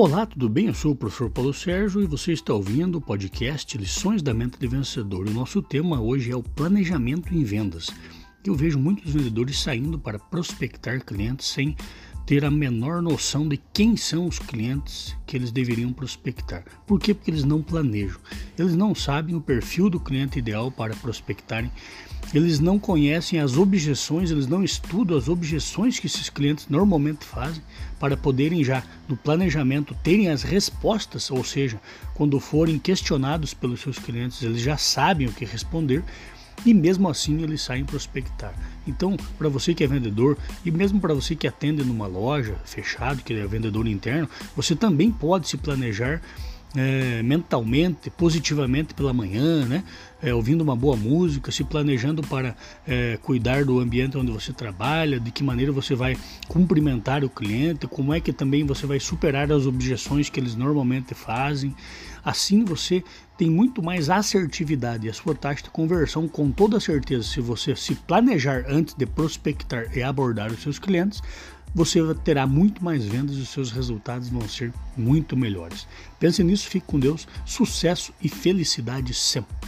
Olá, tudo bem? Eu sou o professor Paulo Sérgio e você está ouvindo o podcast Lições da Mente de Vencedor. O nosso tema hoje é o planejamento em vendas. Eu vejo muitos vendedores saindo para prospectar clientes sem ter a menor noção de quem são os clientes que eles deveriam prospectar. Por quê? Porque eles não planejam. Eles não sabem o perfil do cliente ideal para prospectarem. Eles não conhecem as objeções, eles não estudam as objeções que esses clientes normalmente fazem para poderem já no planejamento terem as respostas, ou seja, quando forem questionados pelos seus clientes, eles já sabem o que responder e mesmo assim eles saem prospectar. Então, para você que é vendedor e mesmo para você que atende numa loja fechado, que é vendedor interno, você também pode se planejar é, mentalmente, positivamente pela manhã, né? É, ouvindo uma boa música, se planejando para é, cuidar do ambiente onde você trabalha, de que maneira você vai cumprimentar o cliente, como é que também você vai superar as objeções que eles normalmente fazem. Assim você tem muito mais assertividade e a sua taxa de conversão, com toda certeza, se você se planejar antes de prospectar e abordar os seus clientes, você terá muito mais vendas e os seus resultados vão ser muito melhores. Pense nisso, fique com Deus, sucesso e felicidade sempre.